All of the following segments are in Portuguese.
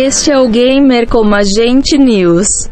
Este é o Gamer como Agente News.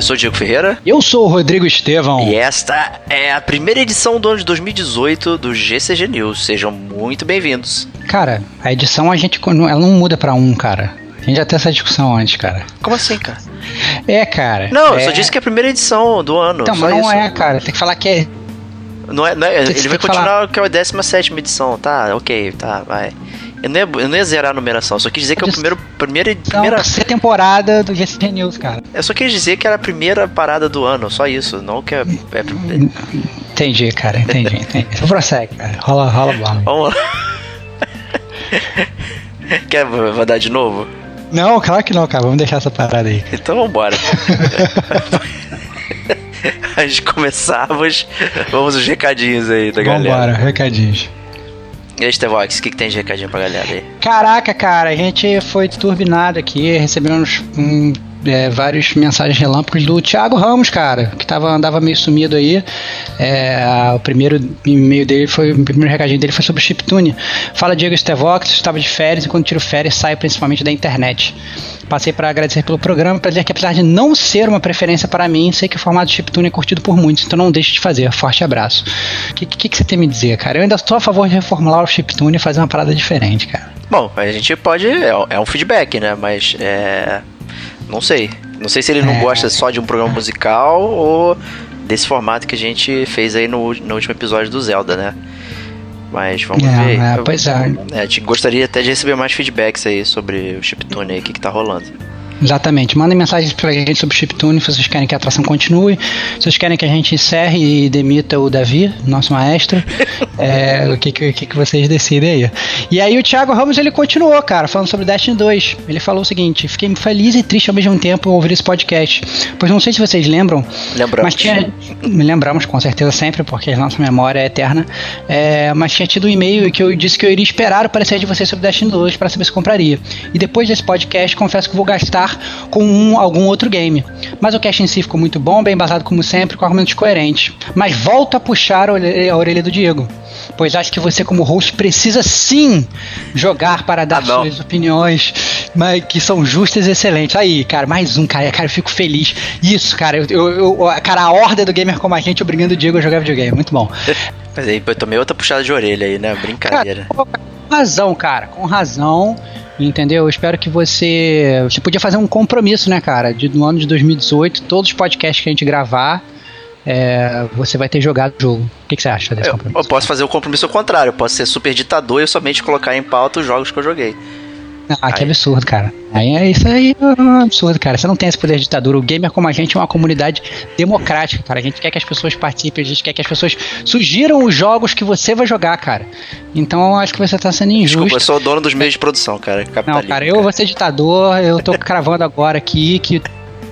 Eu sou o Diego Ferreira. Eu sou o Rodrigo Estevão. E esta é a primeira edição do ano de 2018 do GCG News. Sejam muito bem-vindos. Cara, a edição a gente ela não muda pra um, cara. A gente já teve essa discussão antes, cara. Como assim, cara? É, cara. Não, é... eu só disse que é a primeira edição do ano. Então, mas não isso. é, cara. Tem que falar que é. Não é, não é Tem- ele tem vai continuar falar. que é a 17 edição, tá? Ok, tá, vai. Eu não, ia, eu não ia zerar a numeração, só quis dizer que é o primeiro, primeira, primeira. temporada do GCG News, cara. Eu só quis dizer que era a primeira parada do ano, só isso. Não que é. é- Entendi, cara. Entendi, entendi. Então prossegue, cara. Rola, rola bola. vamos lá. Quer vou dar de novo? Não, claro que não, cara. Vamos deixar essa parada aí. cara. Então vambora. Antes de começarmos, vamos os recadinhos aí da galera. Vambora, recadinhos. E aí, Stevox, o que, que tem de recadinho pra galera aí? Caraca, cara, a gente foi turbinado aqui, recebemos hum, é, várias mensagens relâmpagos do Thiago Ramos, cara, que tava, andava meio sumido aí. É, o primeiro e-mail dele foi, o primeiro recadinho dele foi sobre o chiptune. Fala Diego Stevox, estava de férias e quando tiro férias saio principalmente da internet. Passei para agradecer pelo programa, para dizer que apesar de não ser uma preferência para mim, sei que o formato chiptune é curtido por muitos, então não deixe de fazer. Forte abraço. O que, que, que você tem a me dizer, cara? Eu ainda estou a favor de reformular o chiptune e fazer uma parada diferente, cara. Bom, a gente pode. É, é um feedback, né? Mas é. Não sei. Não sei se ele não É. gosta só de um programa musical ou desse formato que a gente fez aí no, no último episódio do Zelda, né? Mas vamos É, ver. é, pois é. É, gostaria até de receber mais feedbacks aí sobre o chiptune aí, o que, que tá rolando. Exatamente. Mandem mensagens pra gente sobre o chiptune se vocês querem que a atração continue. Se vocês querem que a gente encerre e demita o Davi, nosso maestro. é, o que, que, que vocês decidem aí. E aí o Thiago Ramos ele continuou, cara, falando sobre Destiny 2. Ele falou o seguinte: fiquei feliz e triste ao mesmo tempo ouvir esse podcast. Pois não sei se vocês lembram, Lembramos. mas tinha. Me lembramos com certeza sempre, porque a nossa memória é eterna. É, mas tinha tido um e-mail que eu disse que eu iria esperar o parecer de vocês sobre Destiny 2 para saber se compraria. E depois desse podcast, confesso que vou gastar com um, algum outro game. Mas o cast em si ficou muito bom, bem embasado como sempre, com argumentos coerentes. Mas volto a puxar a orelha, a orelha do Diego. Pois acho que você, como host, precisa sim jogar para dar Ah, suas opiniões, mas que são justas e excelentes. Aí, cara, mais um, cara. Cara, eu fico feliz. Isso, cara, eu, eu- eu- cara, a horda do gamer como a gente obrigando o Diego a jogar videogame. Muito bom. Mas aí eu tomei outra puxada de orelha aí, né? Brincadeira. Com razão, cara, com razão. Entendeu? Eu espero que você. Você podia fazer um compromisso, né, cara? De, no ano de 2018, todos os podcasts que a gente gravar, é, você vai ter jogado o jogo. O que, que você acha desse Eu, compromisso? eu posso fazer o compromisso ao contrário, eu posso ser super ditador e somente colocar em pauta os jogos que eu joguei. Ah, que Aí. absurdo, cara. Aí é isso aí, é um absurdo, cara. Você não tem esse poder de ditadura. O gamer como a gente é uma comunidade democrática, cara. A gente quer que as pessoas participem, a gente quer que as pessoas sugiram os jogos que você vai jogar, cara. Então eu acho que você tá sendo injusto. Desculpa, eu sou o dono dos meios de produção, cara. Não, cara, eu vou ser ditador, eu tô cravando agora aqui que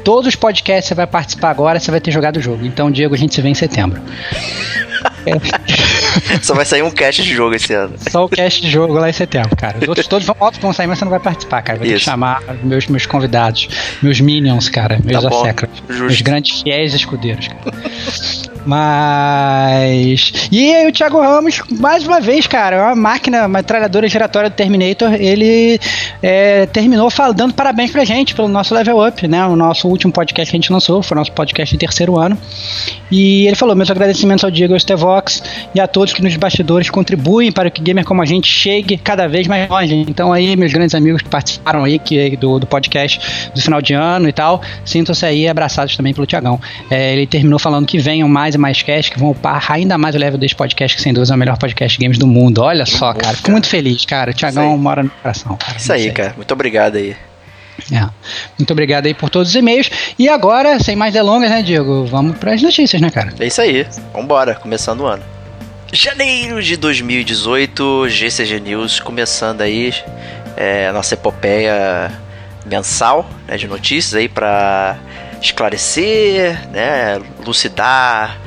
todos os podcasts você vai participar agora, você vai ter jogado o jogo. Então, Diego, a gente se vê em setembro. Só vai sair um cast de jogo esse ano. Só o cast de jogo lá em setembro, cara. Os outros todos vão, óbvio, vão sair, mas você não vai participar, cara. Vai ter que Isso. chamar meus, meus convidados, meus minions, cara, meus Tá justo. meus grandes fiéis escudeiros, cara. Mas. E aí, o Thiago Ramos, mais uma vez, cara, é uma máquina, uma metralhadora giratória do Terminator, ele é, terminou falando, dando parabéns pra gente pelo nosso level up, né? O nosso último podcast que a gente lançou, foi o nosso podcast de terceiro ano. E ele falou: meus agradecimentos ao Diego Estevox e a todos que nos bastidores contribuem para que gamer como a gente chegue cada vez mais longe. Então, aí, meus grandes amigos que participaram aí que, do, do podcast do final de ano e tal, sintam-se aí abraçados também pelo Tiagão. É, ele terminou falando que venham mais e mais casts, que vão upar ainda mais o level desse podcast, que sem dúvida é o melhor podcast de games do mundo. Olha só, cara, fico muito feliz, cara. O Tiagão mora no coração. Cara. Isso aí, cara. Muito obrigado aí. É. Muito obrigado aí por todos os e-mails. E agora, sem mais delongas, né, Diego? Vamos para as notícias, né, cara? É isso aí. Vambora, começando o ano. Janeiro de 2018, GCG News começando aí é, a nossa epopeia mensal né, de notícias aí para esclarecer, né, lucidar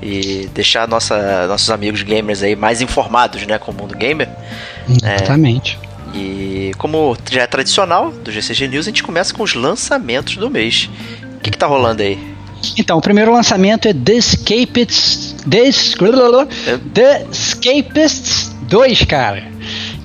e deixar nossa, nossos amigos gamers aí mais informados, né, com o mundo gamer. Exatamente. É, e como já é tradicional do GCG News, a gente começa com os lançamentos do mês. O que, que tá rolando aí? Então, o primeiro lançamento é The Escapists. The, The Escapists 2, cara.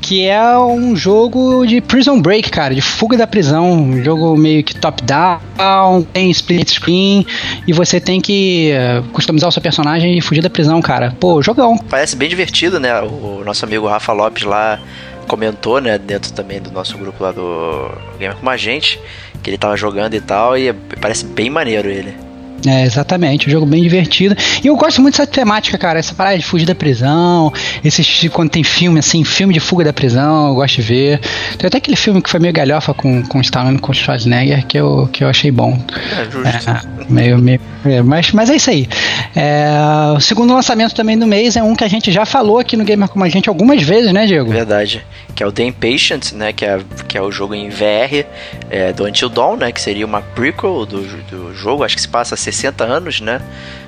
Que é um jogo de Prison Break, cara, de fuga da prisão. Um jogo meio que top-down, tem split screen, e você tem que uh, customizar o seu personagem e fugir da prisão, cara. Pô, jogão. Parece bem divertido, né? O nosso amigo Rafa Lopes lá comentou, né, dentro também do nosso grupo lá do Gamer com a gente, que ele tava jogando e tal, e parece bem maneiro ele. É, exatamente, um jogo bem divertido. E eu gosto muito dessa temática, cara, essa parada de fugir da prisão, esses quando tem filme assim, filme de fuga da prisão, eu gosto de ver. Tem até aquele filme que foi meio galhofa com, com Stallone com Schwarzenegger que eu, que eu achei bom. É, justo. É, meio, meio, é, mas, mas é isso aí. É, o segundo lançamento também do mês é um que a gente já falou aqui no Gamer Como a Gente algumas vezes, né, Diego? Verdade. Que é o The Impatient, né? Que é, que é o jogo em VR é, do Until Dawn, né? Que seria uma prequel do, do jogo. Acho que se passa 60 anos, né?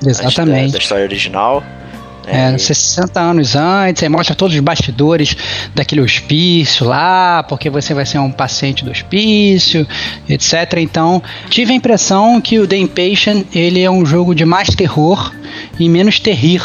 Exatamente. Da, da história original. É, 60 anos antes, aí mostra todos os bastidores daquele hospício lá, porque você vai ser um paciente do hospício, etc. Então, tive a impressão que o The Impatient ele é um jogo de mais terror e menos terrir,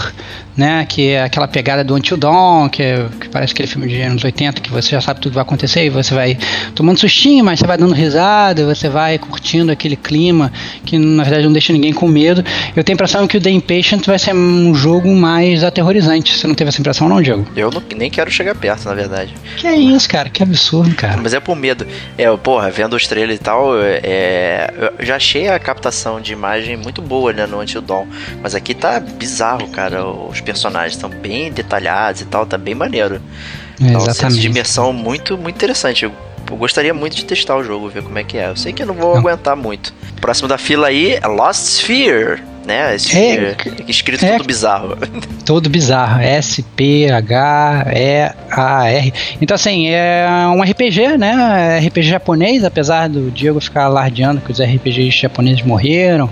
né? Que é aquela pegada do Until Dawn, que, é, que parece aquele filme de anos 80, que você já sabe tudo que vai acontecer e você vai tomando sustinho, mas você vai dando risada, você vai curtindo aquele clima que na verdade não deixa ninguém com medo. Eu tenho a impressão que o The Impatient vai ser um jogo mais aterrorizante. Você não teve essa impressão, não, Diego? Eu não, nem quero chegar perto, na verdade. Que é isso, cara? Que absurdo, cara. Mas é por medo. É, porra, vendo os trailers e tal, é, eu já achei a captação de imagem muito boa, né, no Until Dawn. Mas aqui tá bizarro, cara. Os personagens estão bem detalhados e tal, tá bem maneiro. É, Então, senso exatamente. de imersão muito, muito interessante. Eu, eu gostaria muito de testar o jogo, ver como é que é. Eu sei que eu não vou Não. aguentar muito. Próximo da fila aí é Lost Sphere, né? Sphere, escrito é- tudo bizarro. Todo bizarro. S, P, H, E, A, R. Então, assim, é um RPG, né? RPG japonês, apesar do Diego ficar alardeando que os RPGs japoneses morreram,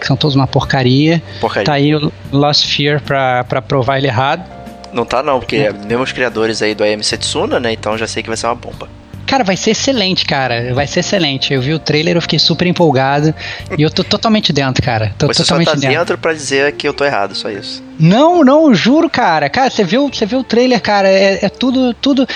que são todos uma porcaria. Porcaria. Tá aí o Lost Fear pra, pra provar ele errado. Não tá não, porque é mesmo os criadores aí do AM Setsuna, né? Então já sei que vai ser uma bomba. Cara, vai ser excelente, cara. Vai ser excelente. Eu vi o trailer, eu fiquei super empolgado. e eu tô totalmente dentro, cara. Tô Você só totalmente tá dentro. dentro pra dizer que eu tô errado, só isso. Não, não, juro, cara. Cara, você viu, você viu o trailer, cara? É, é tudo, tudo.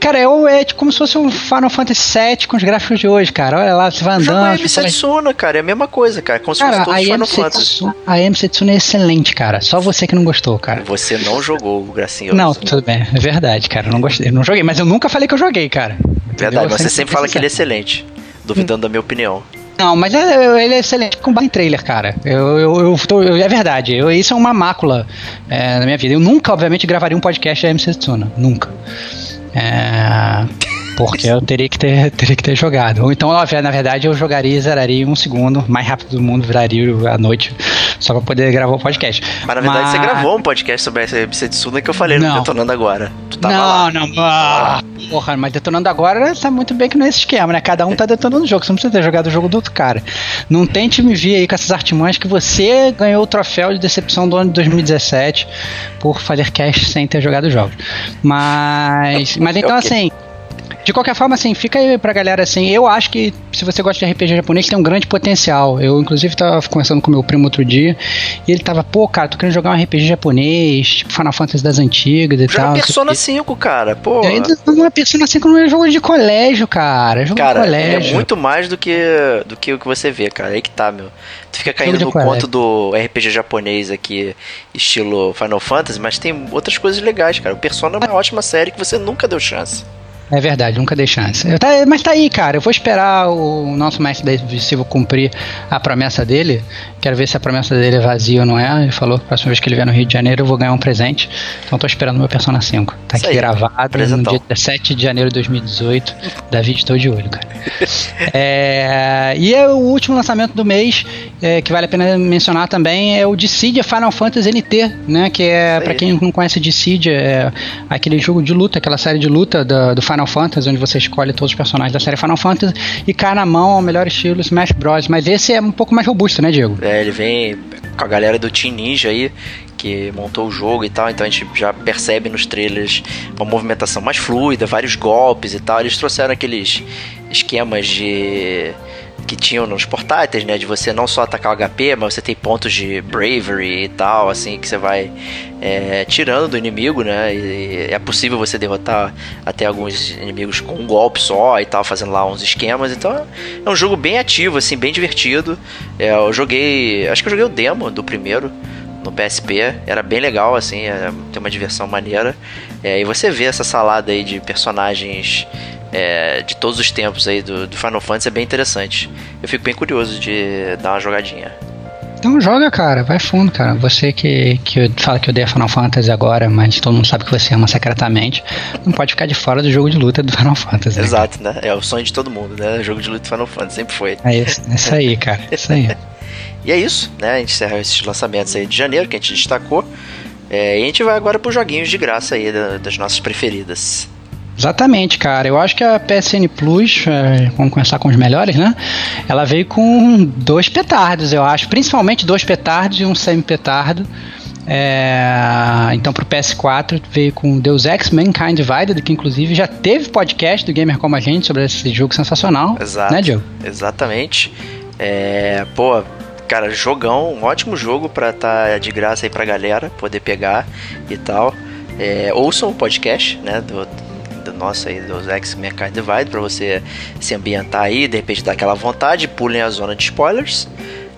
Cara, é, é tipo como se fosse um Final Fantasy VII com os gráficos de hoje, cara. Olha lá, você vai andando. AM você vai- Setsuna, cara, é a mesma coisa, cara. Como se Cara, fosse todos a os Final Fantasy. A AM Setsuna é excelente, cara. Só você que não gostou, cara. Você não jogou o Gracinhoso. Não, tudo bem, é verdade, cara. Eu não gostei, eu não joguei, mas eu nunca falei que eu joguei, cara. Entendeu? Verdade, você sempre fala que ele é excelente. Duvidando da minha opinião. Não, mas é- ele é excelente com base em trailer, cara. Eu, eu, eu tô- eu- é verdade. Eu, isso é uma mácula é, na minha vida. Eu nunca, obviamente, gravaria um podcast da MC Tsuna. Nunca. É, porque eu teria que, ter, teria que ter jogado. Ou então, na verdade, eu jogaria e zeraria em um segundo, mais rápido do mundo, viraria a noite, só pra poder gravar o podcast. Mas na verdade você gravou um podcast sobre essa MC Tsuna que eu falei no Não. Detonando Agora. Tu tava não, lá. não, ah, porra, mas detonando agora tá muito bem que não é esse esquema, né? Cada um tá detonando o jogo, você não precisa ter jogado o jogo do outro cara. Não tente me vir aí com essas artimanhas que você ganhou o troféu de decepção do ano de 2017 por fazer cast sem ter jogado jogos. Mas, mas então Ok. assim, De qualquer forma, assim, fica aí pra galera assim. Eu acho que se você gosta de RPG japonês, tem um grande potencial. Eu, inclusive, tava conversando com meu primo outro dia e ele tava, pô, cara, tô querendo jogar um RPG japonês, tipo Final Fantasy das antigas e Joga tal. Persona 5, cara. Pô. Ainda uma Persona 5 não é jogo de colégio, cara. É jogo Cara, de colégio. é muito mais do que, do que o que você vê, cara. Aí que tá, meu. Tu fica caindo no colégio. conto do RPG japonês aqui, estilo Final Fantasy, mas tem outras coisas legais, cara. O Persona é uma ótima série que você nunca deu chance. É verdade, nunca dei chance. Eu tá- mas tá aí, cara. Eu vou esperar o nosso mestre David Silva cumprir a promessa dele. Quero ver se a promessa dele é vazia ou não é. Ele falou que a próxima vez que ele vier no Rio de Janeiro eu vou ganhar um presente. Então tô esperando meu Persona 5. Tá Isso aqui aí, gravado presentão. no dia 17 de janeiro de 2018. David, estou de olho, cara. É, e é o último lançamento do mês, é, que vale a pena mencionar também, é o Dissidia Final Fantasy NT, né? Que é, aí. quem não conhece Dissidia, é aquele jogo de luta, aquela série de luta do, do Final Fantasy, onde você escolhe todos os personagens da série Final Fantasy e cai na mão ao melhor estilo Smash Bros. Mas esse é um pouco mais robusto, né, Diego? É, ele vem com a galera do Team Ninja aí, que montou o jogo e tal, então a gente já percebe nos trailers uma movimentação mais fluida, vários golpes e tal. Eles trouxeram aqueles esquemas de que tinham nos portáteis, né, de você não só atacar o HP, mas você tem pontos de bravery e tal, assim, que você vai é, tirando do inimigo, né, e é possível você derrotar até alguns inimigos com um golpe só e tal, fazendo lá uns esquemas, então é um jogo bem ativo, assim, bem divertido. É, eu joguei, acho que eu joguei o demo do primeiro no PSP, era bem legal, assim, é, tem uma diversão maneira. É, e você vê essa salada aí de personagens é, de todos os tempos aí do, do Final Fantasy é bem interessante. Eu fico bem curioso de dar uma jogadinha. Então joga, cara, vai fundo, cara. Você que, que fala que odeia Final Fantasy agora, mas todo mundo sabe que você ama secretamente, não pode ficar de fora do jogo de luta do Final Fantasy. né? Exato, né? É o sonho de todo mundo, né? O jogo de luta Final Fantasy sempre foi. É isso, é isso aí, cara. É isso aí. E é isso, né? A gente encerra esses lançamentos aí de janeiro que a gente destacou. É, e a gente vai agora para os joguinhos de graça aí da- das nossas preferidas. Exatamente, cara. Eu acho que a PSN Plus, é, vamos começar com os melhores, né? Ela veio com dois petardos, eu acho. Principalmente dois petardos e um semi-petardo. É, então pro PS4 veio com Deus Ex Mankind Divided, que inclusive já teve podcast do Gamer Como a Gente sobre esse jogo sensacional. Exato. Né, Diogo? Exatamente. É, pô, cara, jogão, um ótimo jogo pra estar de graça aí pra galera poder pegar e tal. É, ouçam o podcast, né, do, do nosso aí, dos X Mankind Divide, pra você se ambientar aí, de repente dar aquela vontade, pulem a zona de spoilers,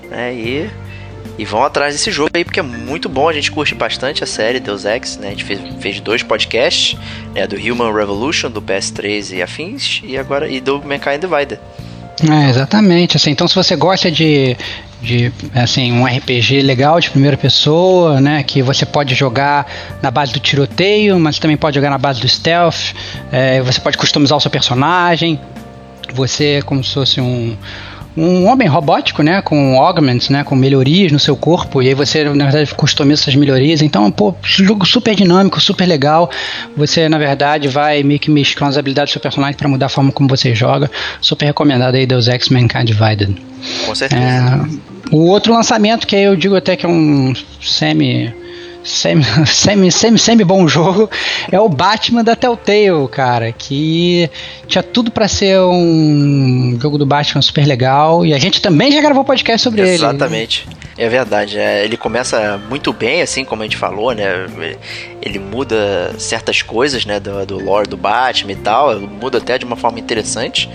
né, e, e vão atrás desse jogo aí, porque é muito bom, a gente curte bastante a série Deus Ex, né, a gente fez, fez dois podcasts, né, do Human Revolution, do PS3 e afins, e agora, e do Mankind Divided. É, exatamente. Assim, então, se você gosta de, de assim, um RPG legal de primeira pessoa, né, que você pode jogar na base do tiroteio, mas também pode jogar na base do stealth, é, você pode customizar o seu personagem, você é como se fosse um um homem robótico, né, com augments, né, com melhorias no seu corpo, e aí você, na verdade, customiza essas melhorias. Então, pô, jogo super dinâmico, super legal. Você, na verdade, vai meio que mesclando as habilidades do seu personagem para mudar a forma como você joga. Super recomendado aí, Deus Ex Mankind Divided. Com certeza. É, o outro lançamento, que eu digo até que é um semi. Semi, semi, semi, semi bom jogo é o Batman da Telltale, cara. Que tinha tudo pra ser um jogo do Batman super legal. E a gente também já gravou podcast sobre ele. Exatamente. É verdade. é, ele começa muito bem, assim como a gente falou, né? Ele muda certas coisas, né? Do, do lore do Batman e tal. Muda até de uma forma interessante.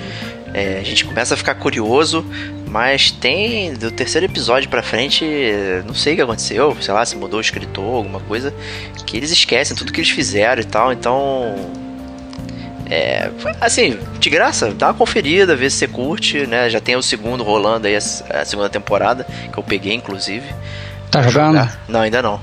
É, a gente começa a ficar curioso, mas tem do terceiro episódio pra frente, não sei o que aconteceu, sei lá, se mudou o escritor, alguma coisa, que eles esquecem tudo que eles fizeram e tal, então. É, assim, de graça, dá uma conferida, vê se você curte, né? Já tem o segundo rolando aí, a segunda temporada, que eu peguei, inclusive. Tá jogando? Ah, Não, ainda não.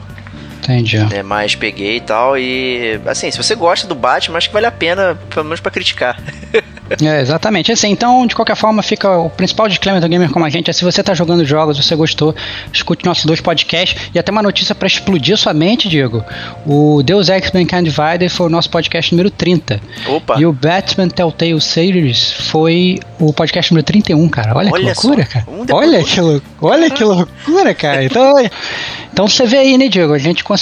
Entendi. É, mas peguei e tal. E assim, se você gosta do Batman, acho que vale a pena, pelo menos pra criticar. É, exatamente. Assim, então, de qualquer forma, fica o principal disclaimer do Gamer como a gente é se você tá jogando jogos, você gostou, escute nossos dois podcasts e até uma notícia para explodir sua mente, Diego. O Deus Ex Mankind Divided foi o nosso podcast número 30. Opa! E o Batman Telltale Series foi o podcast número 31, cara. Olha, Olha que loucura, só. cara. Um Olha que, olha que loucura, cara. Então, então você vê aí, né, Diego? A gente conseguiu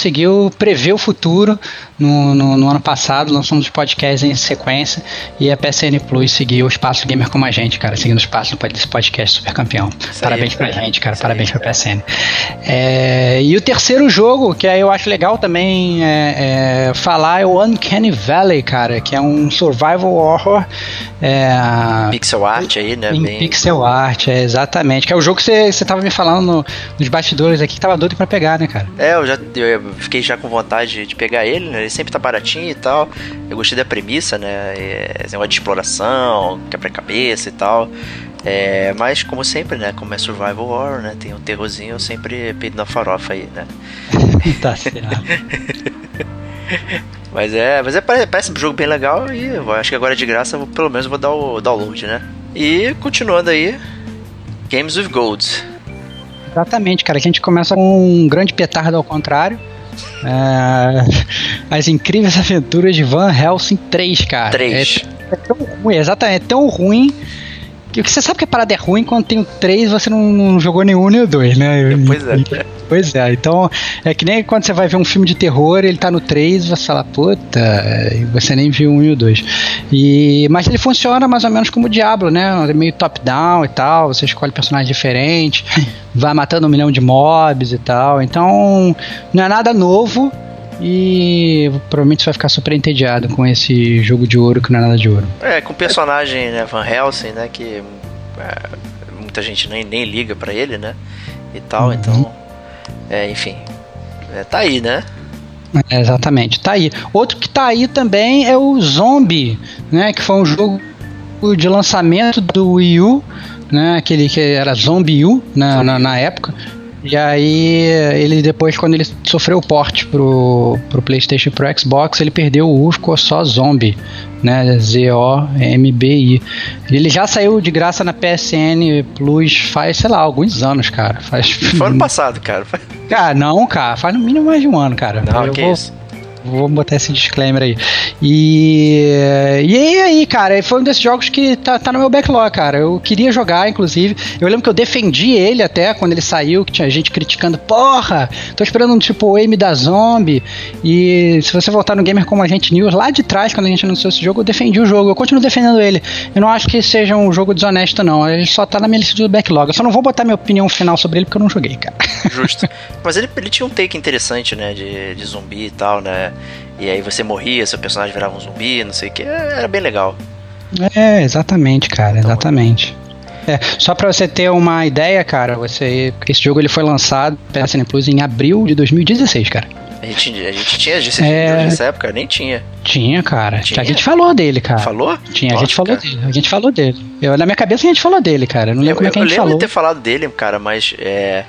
prever o futuro no, no, no ano passado, lançamos os podcasts em sequência e a PSN Plus seguiu o Espaço Gamer como a gente, cara, seguindo o espaço desse podcast super campeão. Isso Parabéns aí, pra gente, cara. Isso Parabéns aí, pra PSN. É, e o terceiro jogo, que aí eu acho legal também é, é, falar, é o Uncanny Valley, cara, que é um survival horror. É, pixel art aí, né? Em Bem... pixel art, é, exatamente. Que é o jogo que você, você tava me falando no, nos bastidores aqui, que tava doido pra pegar, né, cara? É, eu já eu fiquei já com vontade de pegar ele, né? Ele sempre tá baratinho e tal. Eu gostei da premissa, né? É, esse negócio de exploração, quebra-cabeça e tal. É, mas como sempre, né? Como é survival horror, né? Tem um terrorzinho, eu sempre peido na farofa aí, né? tá certo. mas é, mas é parece um jogo bem legal e eu acho que agora de graça, pelo menos vou dar o download, né? E continuando aí, Games with Gold. Exatamente, cara. A gente começa com um grande petardo ao contrário. É, as incríveis aventuras de Van Helsing 3, cara. 3. É, é tão ruim, exatamente, é tão ruim que você sabe que a parada é ruim quando tem o 3 você não, não jogou nenhum nem o 2, né? Pois é. Pois é, então é que nem quando você vai ver um filme de terror, ele tá no 3 você fala, puta, e você nem viu 1 e o 2. E, mas ele funciona mais ou menos como o Diablo, né? É meio top-down e tal, você escolhe personagens diferentes, vai matando um milhão de mobs e tal. Então não é nada novo, e provavelmente você vai ficar super entediado com esse jogo de ouro que não é nada de ouro. É, com o personagem né, Van Helsing, né? Que é, muita gente nem, nem liga para ele, né? E tal, uhum. então. É, enfim. É, tá aí, né? É, exatamente, tá aí. Outro que tá aí também é o Zombie, né? Que foi um jogo de lançamento do Wii U, né? Aquele que era Zombie U na, na, na época. E aí, ele depois, quando ele sofreu o port pro, pro PlayStation e pro Xbox, ele perdeu o U, ficou só Zombie, né? Z-O-M-B-I. Ele já saiu de graça na PSN Plus faz, sei lá, alguns anos, cara. Faz. Foi ano passado, cara. Cara, não, cara, faz no mínimo mais de um ano, cara. Não, eu que vou... isso. Vou botar esse disclaimer aí. E, e aí, cara, foi um desses jogos que tá, tá no meu backlog, cara. Eu queria jogar, inclusive. Eu lembro que eu defendi ele até quando ele saiu, que tinha gente criticando, porra, tô esperando um tipo aim da zombie. E se você voltar no Gamer Como a Gente News, lá de trás, quando a gente anunciou esse jogo, eu defendi o jogo. Eu continuo defendendo ele. Eu não acho que seja um jogo desonesto, não. Ele só tá na minha lista do backlog. Eu só não vou botar minha opinião final sobre ele porque eu não joguei, cara. Justo. Mas ele, ele tinha um take interessante, né? De, de zumbi e tal, né? E aí você morria, seu personagem virava um zumbi, não sei o que. Era bem legal. É, exatamente, cara, então, exatamente. É, só para você ter uma ideia, cara, você esse jogo ele foi lançado PSN Plus em abril de 2016, cara. A gente, a gente tinha esse é... nessa época? Nem tinha. Tinha, cara. Tinha? A gente falou dele, cara. Falou? Tinha, Nossa, a gente falou cara. dele. A gente falou dele. Eu, na minha cabeça a gente falou dele, cara. Eu não lembro eu, como é que a gente falou. Eu lembro de ter falado dele, cara, mas é,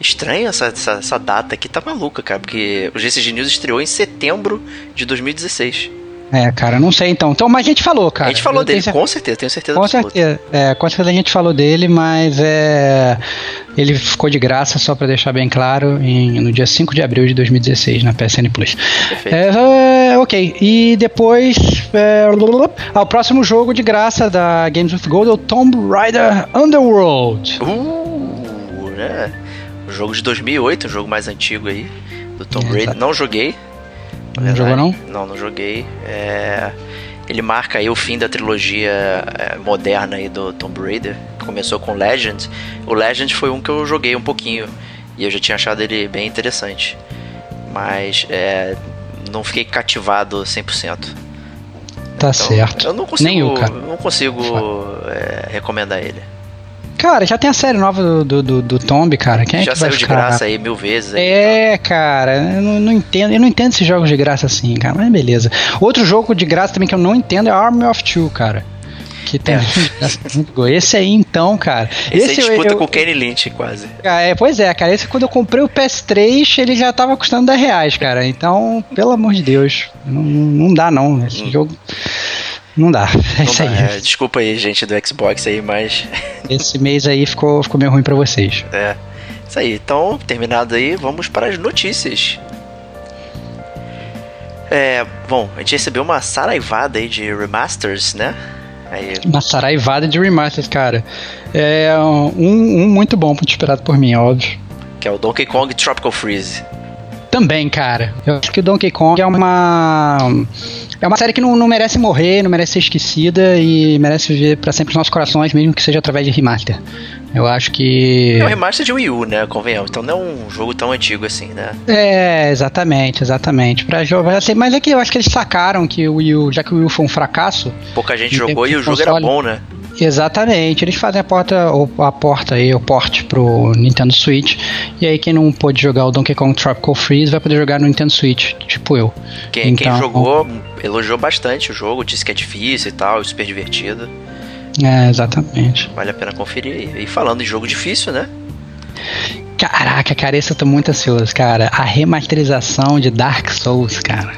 Estranha essa, essa, essa, data aqui, tá maluca, cara, porque o GCG News estreou em setembro de 2016. É, cara, não sei então. Então, mas a gente falou, cara. A gente falou dele, com certeza, tenho certeza. Com certeza, é, com certeza a gente falou dele, mas é, ele ficou de graça, só para deixar bem claro, em, no dia 5 de abril de 2016 na PSN Plus. Perfeito. É, é, ok, e depois. É, o próximo jogo de graça da Games with Gold é o Tomb Raider Underworld. Uh, né? Jogo de 2008, um jogo mais antigo aí, do Tomb Raider. Não joguei. Não jogou não? Não, não joguei. É... Ele marca aí o fim da trilogia é, moderna aí do Tomb Raider. Começou com Legend. O Legend foi um que eu joguei um pouquinho. E eu já tinha achado ele bem interessante. Mas é, não fiquei cativado 100%. Tá então, certo. Eu não consigo, Nem eu, cara. Não consigo é, recomendar ele. Cara, já tem a série nova do, do, do, do Tomb, cara. Quem é já que saiu vai de graça aí mil vezes. Aí, é, cara, eu não, não, entendo. Eu não entendo esses jogos de graça assim, cara. Mas beleza. Outro jogo de graça também que eu não entendo é Army of Two, cara. Que tem é. Esse aí então, cara. Esse, esse aí disputa eu, com o Kenny Lynch, quase. É, pois é, cara. Esse quando eu comprei o PS3, ele já tava custando 10 reais, cara. Então, pelo amor de Deus, não, não dá não. Esse hum. jogo. Não dá. É não isso dá. aí. É, desculpa aí, gente do Xbox aí, mas. Esse mês aí ficou, ficou meio ruim para vocês. É. Isso aí. Então, terminado aí, vamos para as notícias. É, bom, a gente recebeu uma saraivada aí de remasters, né? Aí... Uma saraivada de remasters, cara. É um, um muito bom, esperado por mim, óbvio. Que é o Donkey Kong Tropical Freeze. Também, cara. Eu acho que o Donkey Kong é uma. É uma série que não, não merece morrer, não merece ser esquecida e merece viver para sempre nos nossos corações, mesmo que seja através de remaster. Eu acho que. É um remaster de Wii U, né? Convenhamos. Então não é um jogo tão antigo assim, né? É, exatamente, exatamente. Pra jogar assim, mas é que eu acho que eles sacaram que o Wii U, já que o Wii U foi um fracasso. Pouca gente jogou e o jogo era bom, né? Exatamente, eles fazem a porta, a porta aí, o porte pro Nintendo Switch. E aí quem não pôde jogar o Donkey Kong Tropical Freeze vai poder jogar no Nintendo Switch, tipo eu. Quem, então, quem jogou elogiou bastante o jogo, disse que é difícil e tal, super divertido. É, exatamente. Vale a pena conferir. E falando em jogo difícil, né? Caraca, cara, esse eu tô muito ansioso, cara. A remasterização de Dark Souls, cara.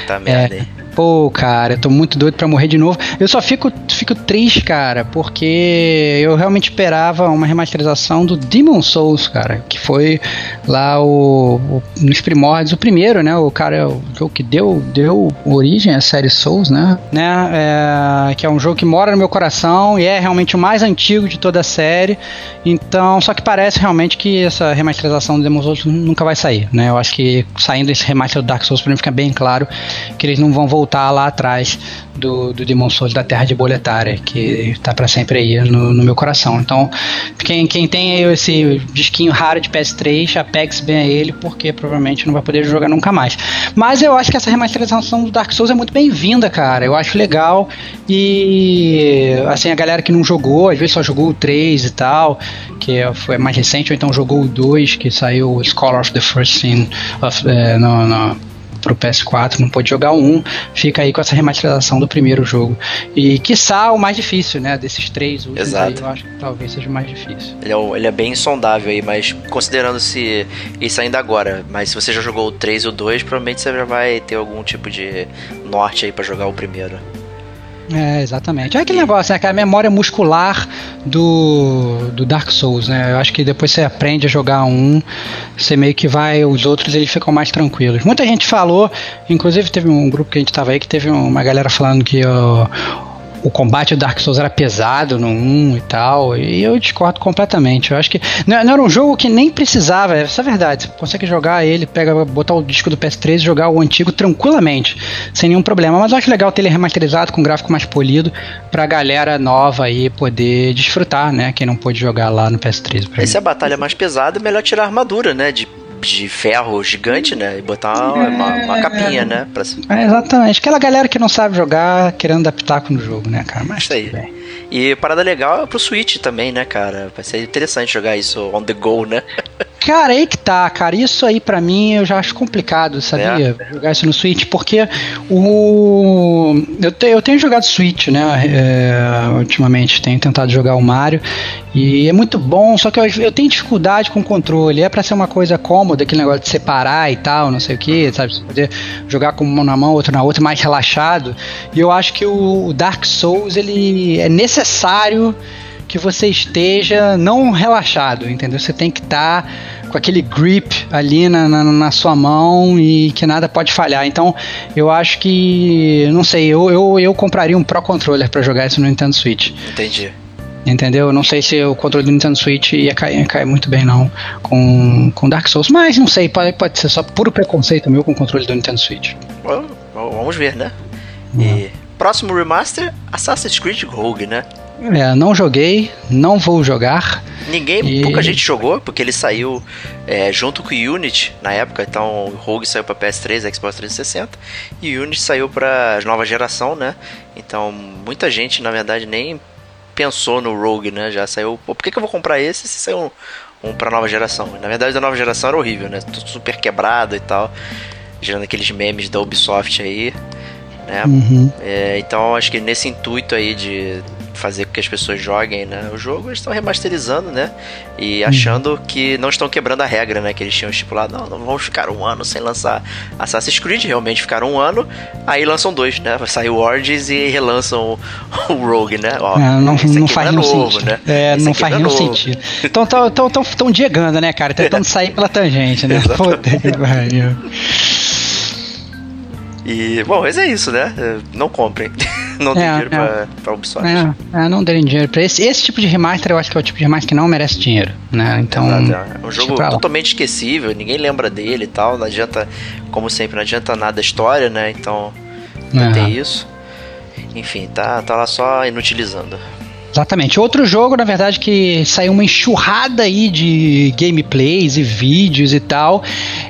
Puta merda, é, Pô, cara, eu tô muito doido para morrer de novo. Eu só fico, fico triste, cara, porque eu realmente esperava uma remasterização do Demon Souls, cara, que foi lá o, o nos primórdios, o primeiro, né? O cara, o jogo que deu, deu origem à série Souls, né? né é, que é um jogo que mora no meu coração e é realmente o mais antigo de toda a série. Então, só que parece realmente que essa remasterização do Demon Souls nunca vai sair, né? Eu acho que saindo esse remaster do Dark Souls, pra mim fica bem claro que eles não vão voltar voltar lá atrás do, do Demon Souls da Terra de Boletária, que tá para sempre aí no, no, meu coração. Então, quem, quem tem esse disquinho raro de PS3, apegue-se bem a ele, porque provavelmente não vai poder jogar nunca mais. Mas eu acho que essa remasterização do Dark Souls é muito bem-vinda, cara. Eu acho legal. E assim, a galera que não jogou, às vezes só jogou o 3 e tal, que foi mais recente, ou então jogou o 2, que saiu Scholar of the First Sin of, é, no, no pro PS4, não pôde jogar 1, fica aí com essa remasterização do primeiro jogo. E quiçá o mais difícil, né, desses três últimos Exato. Aí, eu acho que talvez seja o mais difícil. Ele é, ele é bem insondável aí, mas considerando se isso ainda agora, mas se você já jogou o 3 e o 2, provavelmente você já vai ter algum tipo de norte aí para jogar o primeiro. É, exatamente. É aquele negócio, né? Que a memória muscular do, do Dark Souls, né? Eu acho que depois você aprende a jogar um, você meio que vai, os outros eles ficam mais tranquilos. Muita gente falou, inclusive teve um grupo que a gente tava aí que teve uma galera falando que ó, o combate do Dark Souls era pesado no 1 e tal, e eu discordo completamente. Eu acho que não, não era um jogo que nem precisava, essa é a verdade. Você consegue jogar ele, pega, botar o disco do PS3 e jogar o antigo tranquilamente, sem nenhum problema. Mas eu acho legal ter ele remasterizado com um gráfico mais polido pra galera nova aí poder desfrutar, né? Quem não pôde jogar lá no PS3. Se a batalha é mais pesada, é melhor tirar a armadura, né? De de ferro gigante, né? E botar uma, uma, uma capinha, né? Pra... É, exatamente. Aquela galera que não sabe jogar querendo dar pitaco no jogo, né, cara? Mas isso aí. Bem. E parada legal é pro Switch também, né, cara? Vai ser interessante jogar isso on the go, né? Cara, aí que tá, cara. Isso aí para mim eu já acho complicado, sabia? É. Jogar isso no Switch, porque o. Eu, te, eu tenho jogado Switch, né? É, ultimamente, tenho tentado jogar o Mario. E é muito bom, só que eu, eu tenho dificuldade com o controle. É para ser uma coisa cômoda, aquele negócio de separar e tal, não sei o que, sabe? Você poder jogar com uma na mão, outra na outra, mais relaxado. E eu acho que o Dark Souls ele é necessário que você esteja não relaxado, entendeu? Você tem que estar tá com aquele grip ali na, na, na, sua mão e que nada pode falhar. Então, eu acho que, não sei, eu, eu, eu compraria um Pro Controller para jogar isso no Nintendo Switch. Entendi. Entendeu? Não sei se o controle do Nintendo Switch ia cair, ia cair muito bem, não, com, com Dark Souls, mas não sei, pode, pode ser só puro preconceito meu com o controle do Nintendo Switch. Well, vamos ver, né? Uhum. E próximo remaster, Assassin's Creed Rogue, né? É, não joguei, não vou jogar. Ninguém, e... pouca gente jogou, porque ele saiu é, junto com o Unity na época. Então o Rogue saiu para PS3, Xbox 360 e o Unity saiu para nova geração, né? Então muita gente, na verdade, nem pensou no Rogue, né? Já saiu. Pô, por que, que eu vou comprar esse se saiu um, um para nova geração? Na verdade, a nova geração era horrível, né? Tudo super quebrado e tal, gerando aqueles memes da Ubisoft aí. Né? Uhum. É, então acho que nesse intuito aí de fazer com que as pessoas joguem né, o jogo, eles estão remasterizando, né? E achando uhum. que não estão quebrando a regra, né? Que eles tinham estipulado, não, não vamos ficar um ano sem lançar Assassin's Creed, realmente ficaram um ano, aí lançam dois, né? Sai o Origins e relançam o, Rogue, né? Ó, é, não, não faz é nenhum novo, sentido. Né? É, não faz é nenhum novo. sentido. Então estão tão, tão, tão diegando, né, cara? Tentando sair pela tangente, né? Puta que pariu. E, bom, mas é isso, né? Não comprem. Não tem é, dinheiro é. Pra, pra Ubisoft. É, é, não derem dinheiro pra esse, esse tipo de remaster, eu acho que é o tipo de remaster que não merece dinheiro, né? Então. Exato, é um jogo totalmente esquecível, ninguém lembra dele e tal. Não adianta, como sempre, não adianta nada a história, né? Então, não tem isso. Enfim, tá, tá lá só inutilizando. Exatamente. Outro jogo, na verdade, que saiu uma enxurrada aí de gameplays e vídeos e tal,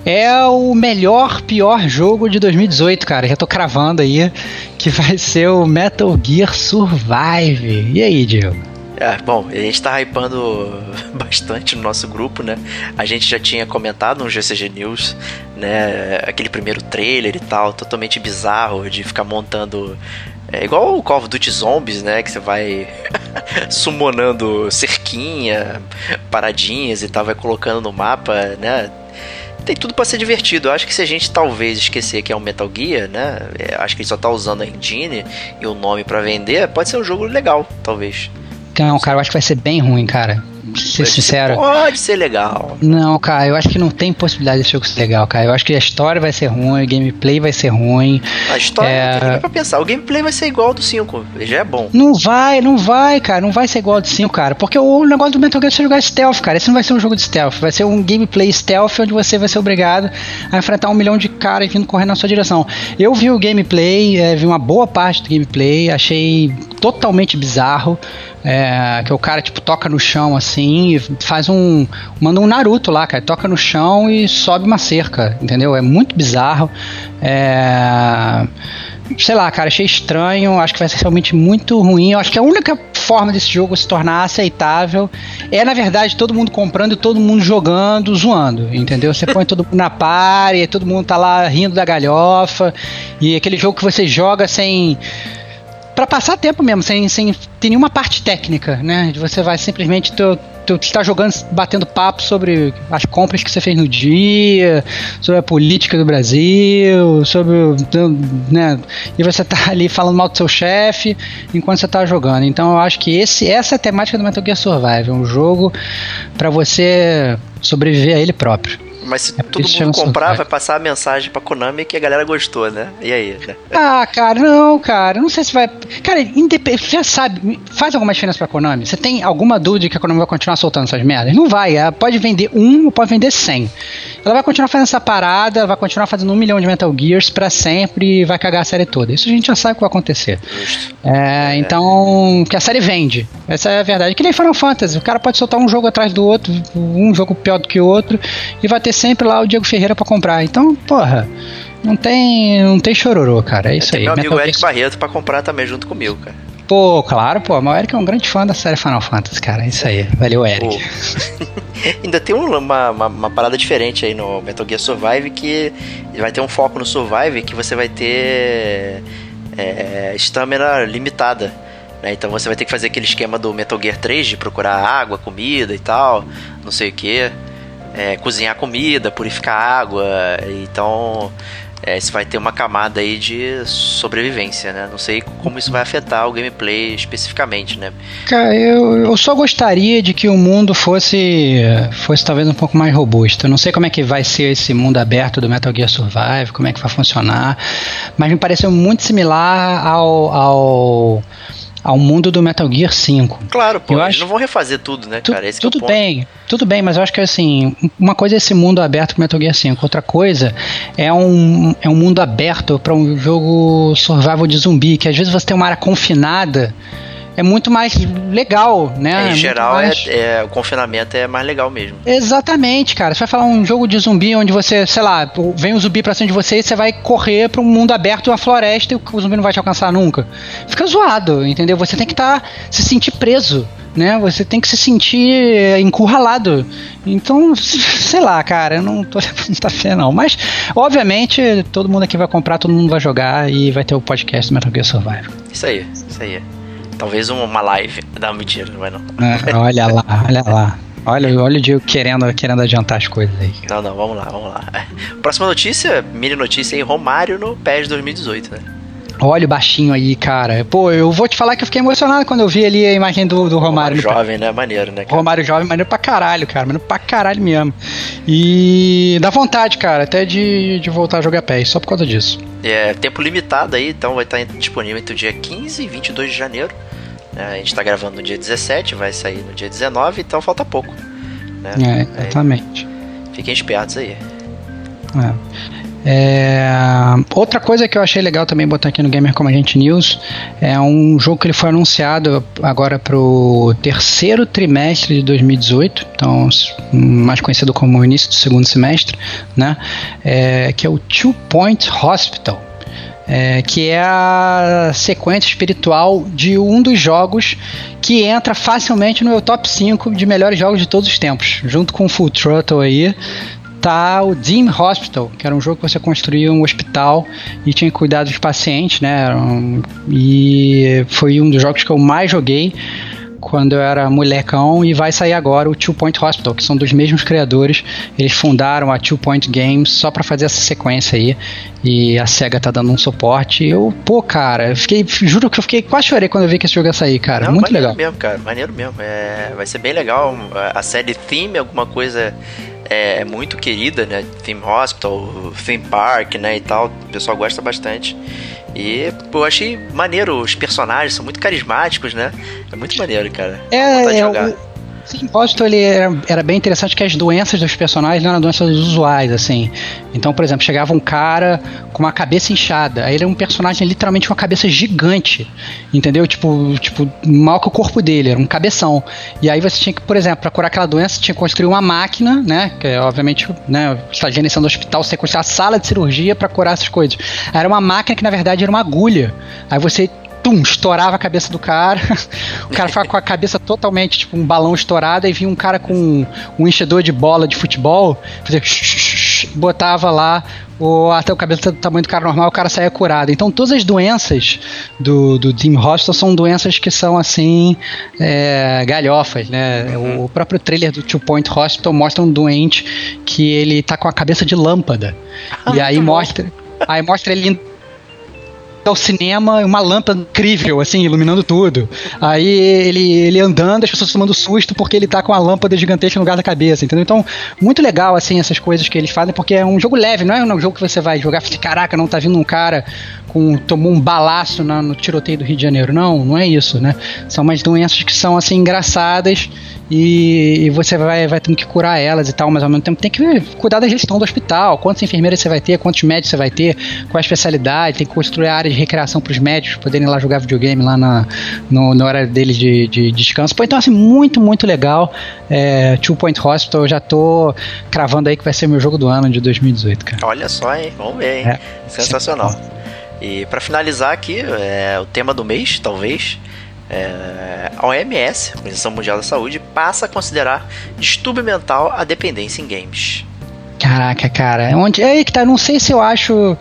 é o melhor, pior jogo de 2018, cara. Já tô cravando aí que vai ser o Metal Gear Survive. E aí, Diego? É, bom, a gente tá hypando bastante no nosso grupo, né? A gente já tinha comentado no GCG News, né? Aquele primeiro trailer e tal, totalmente bizarro de ficar montando é igual o Call of Duty Zombies, né? Que você vai summonando cerquinha, paradinhas e tal, vai colocando no mapa, né? Tem tudo para ser divertido. Eu acho que se a gente talvez esquecer que é um Metal Gear, né? É, acho que ele só tá usando a engine e o nome para vender, pode ser um jogo legal, talvez. Não, cara, eu acho que vai ser bem ruim, cara ser sincero. Pode ser legal. Não, cara, eu acho que não tem possibilidade desse jogo ser legal, cara. Eu acho que a história vai ser ruim, o gameplay vai ser ruim. A história é... não tem pra pensar. O gameplay vai ser igual ao do 5. Já é bom. Não vai, não vai, cara. Não vai ser igual ao do 5, cara. Porque o negócio do Metal Gear é você jogar stealth, cara. Esse não vai ser um jogo de stealth. Vai ser um gameplay stealth onde você vai ser obrigado a enfrentar um milhão de caras vindo correndo na sua direção. Eu vi o gameplay, é, vi uma boa parte do gameplay, achei totalmente bizarro. É, que o cara, tipo, toca no chão assim e faz um. Manda um Naruto lá, cara. Toca no chão e sobe uma cerca, entendeu? É muito bizarro. É. Sei lá, cara, achei estranho. Acho que vai ser realmente muito ruim. Eu acho que a única forma desse jogo se tornar aceitável é, na verdade, todo mundo comprando e todo mundo jogando, zoando, entendeu? Você põe todo mundo na par e todo mundo tá lá rindo da galhofa. E aquele jogo que você joga sem para passar tempo mesmo, sem, sem ter nenhuma parte técnica, né? Você vai simplesmente tu, tu está jogando, batendo papo sobre as compras que você fez no dia, sobre a política do Brasil, sobre né? E você tá ali falando mal do seu chefe enquanto você tá jogando. Então eu acho que esse essa é a temática do Metal Gear Survive, um jogo para você sobreviver a ele próprio. Mas se é todo mundo comprar, vai passar a mensagem pra Konami que a galera gostou, né? E aí? Né? Ah, cara, não, cara. Não sei se vai. Cara, independente. Já sabe, faz alguma diferença pra Konami? Você tem alguma dúvida que a Konami vai continuar soltando essas merdas? Não vai. Ela pode vender um ou pode vender cem. Ela vai continuar fazendo essa parada, vai continuar fazendo um milhão de Metal Gears pra sempre e vai cagar a série toda. Isso a gente já sabe o que vai acontecer. É. Então, que a série vende. Essa é a verdade. Que nem Final Fantasy. O cara pode soltar um jogo atrás do outro, um jogo pior do que o outro, e vai ter sempre lá o Diego Ferreira para comprar. Então, porra, não tem, não tem chororô, cara. É isso aí. Meu amigo Metal Eric Barreto para comprar também junto comigo, cara. Pô, claro, pô. Mas o Eric é um grande fã da série Final Fantasy, cara. É isso aí. Valeu, Eric. Ainda tem uma, uma, uma, parada diferente aí no Metal Gear Survive que vai ter um foco no Survive que você vai ter estamina é, limitada. Né? Então você vai ter que fazer aquele esquema do Metal Gear 3 de procurar água, comida e tal, não sei o que é, cozinhar comida, purificar água. Então, é, você vai ter uma camada aí de sobrevivência, né? Não sei como isso vai afetar o gameplay especificamente, né? Cara, eu, eu só gostaria de que o mundo fosse, fosse talvez um pouco mais robusto. Eu não sei como é que vai ser esse mundo aberto do Metal Gear Survive, como é que vai funcionar, mas me pareceu muito similar ao, ao ao mundo do Metal Gear 5. Claro, pô, eu eles acho... não vão refazer tudo, né, cara? Esse é tudo é bem, tudo bem, mas eu acho que assim, uma coisa é esse mundo aberto pro Metal Gear 5, outra coisa é um, é um mundo aberto para um jogo survival de zumbi, que às vezes você tem uma área confinada é muito mais legal, né? É, em é geral, mais... é, é, o confinamento é mais legal mesmo. Exatamente, cara. Você vai falar um jogo de zumbi onde você, sei lá, vem um zumbi pra cima de você e você vai correr pra um mundo aberto, uma floresta e o zumbi não vai te alcançar nunca. Fica zoado, entendeu? Você tem que estar, tá, se sentir preso né? Você tem que se sentir eh, encurralado. Então, sei lá, cara, eu não tô muita fé não. Mas, obviamente, todo mundo aqui vai comprar, todo mundo vai jogar e vai ter o podcast do Metal Gear Survival. Isso aí, isso aí. Talvez uma live. Não, mentira, não vai não. É, olha lá, olha lá. Olha, olha o Diego querendo, querendo adiantar as coisas aí. Não, não, vamos lá, vamos lá. Próxima notícia, mini notícia aí, Romário no PES 2018, né? Olha o baixinho aí, cara. Pô, eu vou te falar que eu fiquei emocionado quando eu vi ali a imagem do, do Romário. Romário jovem, né? Maneiro, né? Cara? Romário jovem, maneiro pra caralho, cara. Maneiro pra caralho mesmo. E dá vontade, cara, até de, de voltar a jogar PES, só por causa disso. É tempo limitado aí, então vai estar disponível entre o dia 15 e 22 de janeiro. Né? A gente está gravando no dia 17, vai sair no dia 19, então falta pouco. Né? É, exatamente. Aí, fiquem espertos aí. É. É, outra coisa que eu achei legal também botar aqui no Gamer Como Agente News é um jogo que ele foi anunciado agora para o terceiro trimestre de 2018, então mais conhecido como início do segundo semestre, né? É, que é o Two Point Hospital. É, que é a sequência espiritual de um dos jogos que entra facilmente no meu top 5 de melhores jogos de todos os tempos, junto com o Full Throttle aí, tá o Dim Hospital, que era um jogo que você construía um hospital e tinha cuidado dos pacientes, né? E foi um dos jogos que eu mais joguei quando eu era molecão e vai sair agora o Two Point Hospital, que são dos mesmos criadores. Eles fundaram a Two Point Games só para fazer essa sequência aí. E a SEGA tá dando um suporte. Eu, pô, cara, eu fiquei, juro que eu fiquei quase chorei quando eu vi que esse jogo ia sair, cara. Não, Muito legal. mesmo, cara. Maneiro mesmo. É, vai ser bem legal. A série Theme, alguma coisa é, é muito querida, né? Theme Hospital, Theme Park, né? E tal. O pessoal gosta bastante. E eu achei maneiro, os personagens são muito carismáticos, né? É muito maneiro, cara. É, é Sim, Pósito ele era, era, bem interessante que as doenças dos personagens não eram doenças usuais, assim. Então, por exemplo, chegava um cara com uma cabeça inchada. Aí ele é um personagem literalmente com uma cabeça gigante. Entendeu? Tipo, tipo, mal que o corpo dele, era um cabeção. E aí você tinha que, por exemplo, para curar aquela doença, tinha que construir uma máquina, né? Que é, obviamente, né, está gerenciando o hospital, você construir a sala de cirurgia para curar essas coisas. Era uma máquina que na verdade era uma agulha. Aí você tum, estourava a cabeça do cara. o cara ficava com a cabeça totalmente, tipo, um balão estourado, e vinha um cara com um, enchedor de bola de futebol, fazia botava lá o, até o cabelo do tamanho do cara normal, o cara saía curado. Então todas as doenças do, do Team Hospital são doenças que são assim é, galhofas, né? Uhum. O próprio trailer do Two Point Hospital mostra um doente que ele tá com a cabeça de lâmpada. Ah, e aí mostra. Aí mostra ele ao cinema uma lâmpada incrível, assim, iluminando tudo. Aí ele, ele andando, as pessoas tomando susto porque ele tá com a lâmpada gigantesca no lugar da cabeça, entendeu? Então, muito legal, assim, essas coisas que eles fazem, porque é um jogo leve, não é um jogo que você vai jogar e caraca, não tá vindo um cara com tomou um balaço na, no tiroteio do Rio de Janeiro. Não, não é isso, né? São umas doenças que são, assim, engraçadas e, e, você vai, vai tendo que curar elas e tal, mas ao mesmo tempo tem que cuidar da gestão do hospital, quantas enfermeiras você vai ter, quantos médicos você vai ter, qual a especialidade, tem que construir áreas de recreação para os médicos poderem ir lá jogar videogame lá na, no, na hora deles de, de, descanso. Pô, então assim, muito, muito legal. É, Two Point Hospital, eu já tô cravando aí que vai ser meu jogo do ano de 2018, cara. Olha só, hein? Vamos ver, hein? É, Sensacional. E para finalizar aqui, é, o tema do mês, talvez, é, a OMS, Organização Mundial da Saúde, passa a considerar distúrbio mental a dependência em games. Caraca, cara, onde é aí que tá? Não sei se eu acho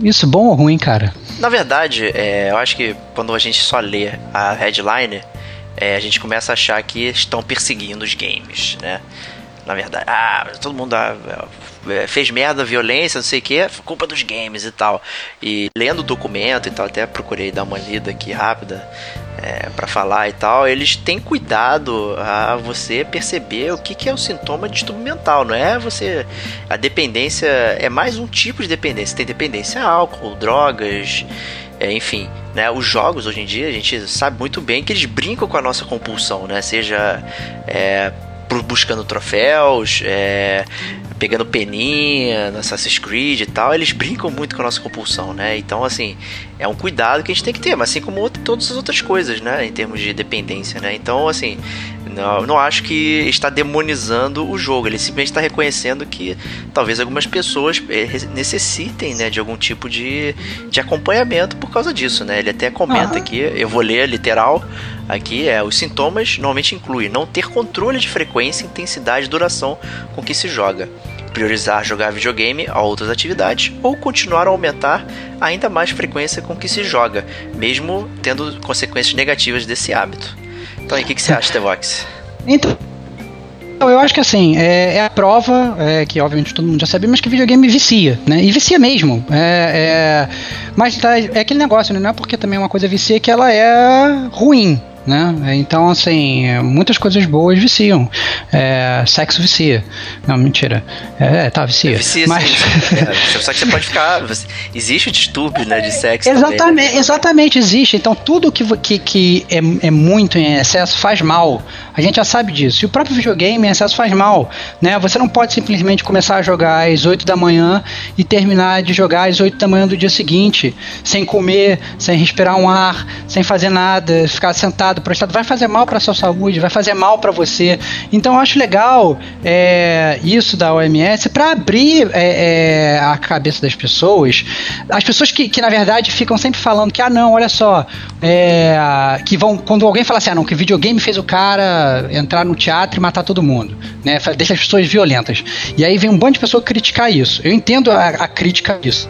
isso bom ou ruim, cara. Na verdade, é, eu acho que quando a gente só lê a headline, é, a gente começa a achar que estão perseguindo os games, né? Na verdade, ah, todo mundo ah, é, fez merda, violência, não sei o que, culpa dos games e tal. E lendo o documento e tal, até procurei dar uma lida aqui rápida é, para falar e tal, eles têm cuidado a você perceber o que, que é o sintoma de distúrbio mental, não é você. A dependência é mais um tipo de dependência. Tem dependência a álcool, drogas, é, enfim, né? Os jogos hoje em dia a gente sabe muito bem que eles brincam com a nossa compulsão, né? Seja é, buscando troféus, é, pegando peninha no Assassin's Creed e tal, eles brincam muito com a nossa compulsão, né? Então, assim, é um cuidado que a gente tem que ter, mas assim como todas as outras coisas, né? Em termos de dependência, né? Então, assim, não, não acho que está demonizando o jogo, ele simplesmente está reconhecendo que talvez algumas pessoas eh, necessitem, né, de algum tipo de, de acompanhamento por causa disso, né? Ele até comenta uhum. aqui, eu vou ler literal, aqui é os sintomas normalmente incluem não ter controle de frequência, intensidade e duração com que se joga priorizar jogar videogame a outras atividades ou continuar a aumentar ainda mais frequência com que se joga, mesmo tendo consequências negativas desse hábito. Então, o que, que você acha, Tevox? Então, eu acho que assim, é, é a prova, é, que obviamente todo mundo já sabe, mas que videogame vicia, né? E vicia mesmo. É, é mas tá, é aquele negócio, né? Não é porque também uma coisa vicia que ela é ruim, né? Então, assim, muitas coisas boas viciam. É, sexo vicia. Não, mentira. É, tá, vicia. É, vicia mas... É, só que você pode ficar. Existe o distúrbio, né, de sexo. Exatamente, também, né? exatamente, existe. Então, tudo que, que, que é, é muito em excesso faz mal. A gente já sabe disso. E o próprio videogame em excesso faz mal. Né? Você não pode simplesmente começar a jogar às 8 da manhã e terminar de jogar às 8 da manhã do dia seguinte, sem comer, sem respirar um ar, sem fazer nada, ficar sentado, prostrado. Vai fazer mal para sua saúde, vai fazer mal para você. Então eu acho legal é, isso da OMS para abrir é, é, a cabeça das pessoas. As pessoas que, que, na verdade, ficam sempre falando que, ah, não, olha só, é, que vão. Quando alguém fala assim, ah, não, que videogame fez o cara entrar no teatro e matar todo mundo, né? Deixa as pessoas violentas. E aí vem um bando de pessoas criticar isso. Eu entendo a, a crítica disso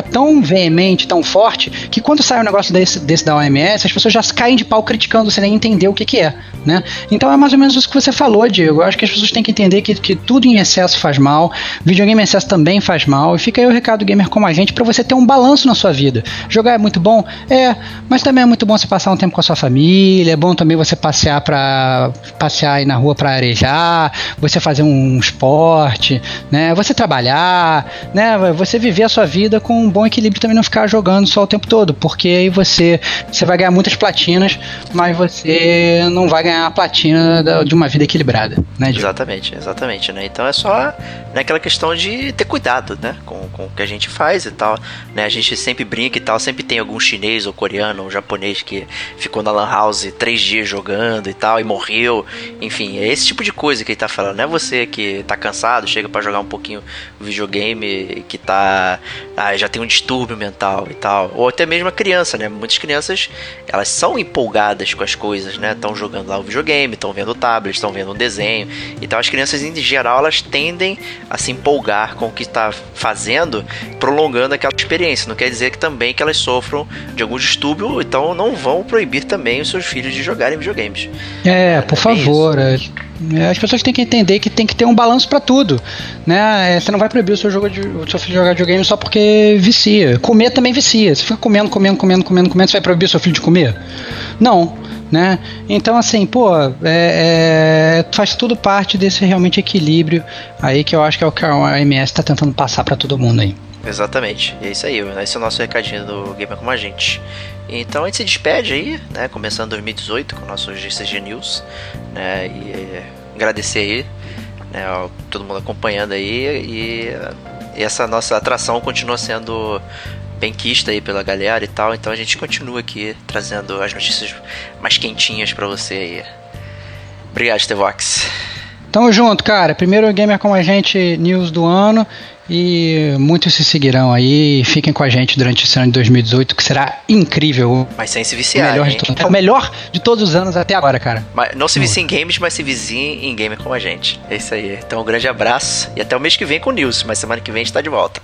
fica tão veemente, tão forte, que quando sai um negócio desse, desse da OMS, as pessoas já caem de pau criticando sem nem entender o que, que é. Né? Então é mais ou menos isso que você falou, Diego. Eu acho que as pessoas têm que entender que, que tudo em excesso faz mal, videogame em excesso também faz mal, e fica aí o recado gamer como a gente para você ter um balanço na sua vida. Jogar é muito bom? É, mas também é muito bom você passar um tempo com a sua família, é bom também você passear para passear aí na rua para arejar, você fazer um esporte, né? Você trabalhar, né? Você viver a sua vida com bom equilíbrio também não ficar jogando só o tempo todo, porque aí você, você vai ganhar muitas platinas, mas você não vai ganhar a platina de uma vida equilibrada, né? Exatamente, exatamente, né? Então é só né, aquela questão de ter cuidado, né? Com, com o que a gente faz e tal, né? A gente sempre brinca e tal, sempre tem algum chinês ou coreano ou japonês que ficou na lan house três dias jogando e tal e morreu, enfim, é esse tipo de coisa que ele tá falando, não é você que tá cansado, chega para jogar um pouquinho videogame que tá, ah, já tem um distúrbio mental e tal. Ou até mesmo a criança, né? Muitas crianças, elas são empolgadas com as coisas, né? Estão jogando lá o videogame, estão vendo o tablet, estão vendo um desenho. Então as crianças, em geral, elas tendem a se empolgar com o que está fazendo, prolongando aquela experiência. Não quer dizer que também que elas sofram de algum distúrbio, então não vão proibir também os seus filhos de jogarem videogames. É, por é favor. É é, as pessoas têm que entender que tem que ter um balanço para tudo, né? É, você não vai proibir o seu, jogo de, o seu filho de jogar videogame só porque vicia. Comer também vicia. Você fica comendo, comendo, comendo, comendo, comendo, você vai proibir seu filho de comer? Não, né? Então assim, pô, é, é, faz tudo parte desse realmente equilíbrio aí que eu acho que é o que a OMS está tentando passar para todo mundo aí. Exatamente, e é isso aí, esse é o nosso recadinho do Gamer Como a Gente. Então a gente se despede aí, né? Começando 2018 com o nosso GCG News, né? E é, agradecer aí, né? Todo mundo acompanhando aí e, e essa nossa atração continua sendo bem quista aí pela galera e tal. Então a gente continua aqui trazendo as notícias mais quentinhas para você aí. Obrigado, Stevox. Tamo junto, cara. Primeiro gamer com a gente news do ano e muitos se seguirão aí. Fiquem com a gente durante esse ano de 2018, que será incrível. Mas sem se viciar. O melhor, de, é o melhor de todos os anos até agora, cara. Mas não se vicie em games, mas se vicie em gamer com a gente. É isso aí. Então um grande abraço e até o mês que vem com o News. Mas semana que vem a gente tá de volta.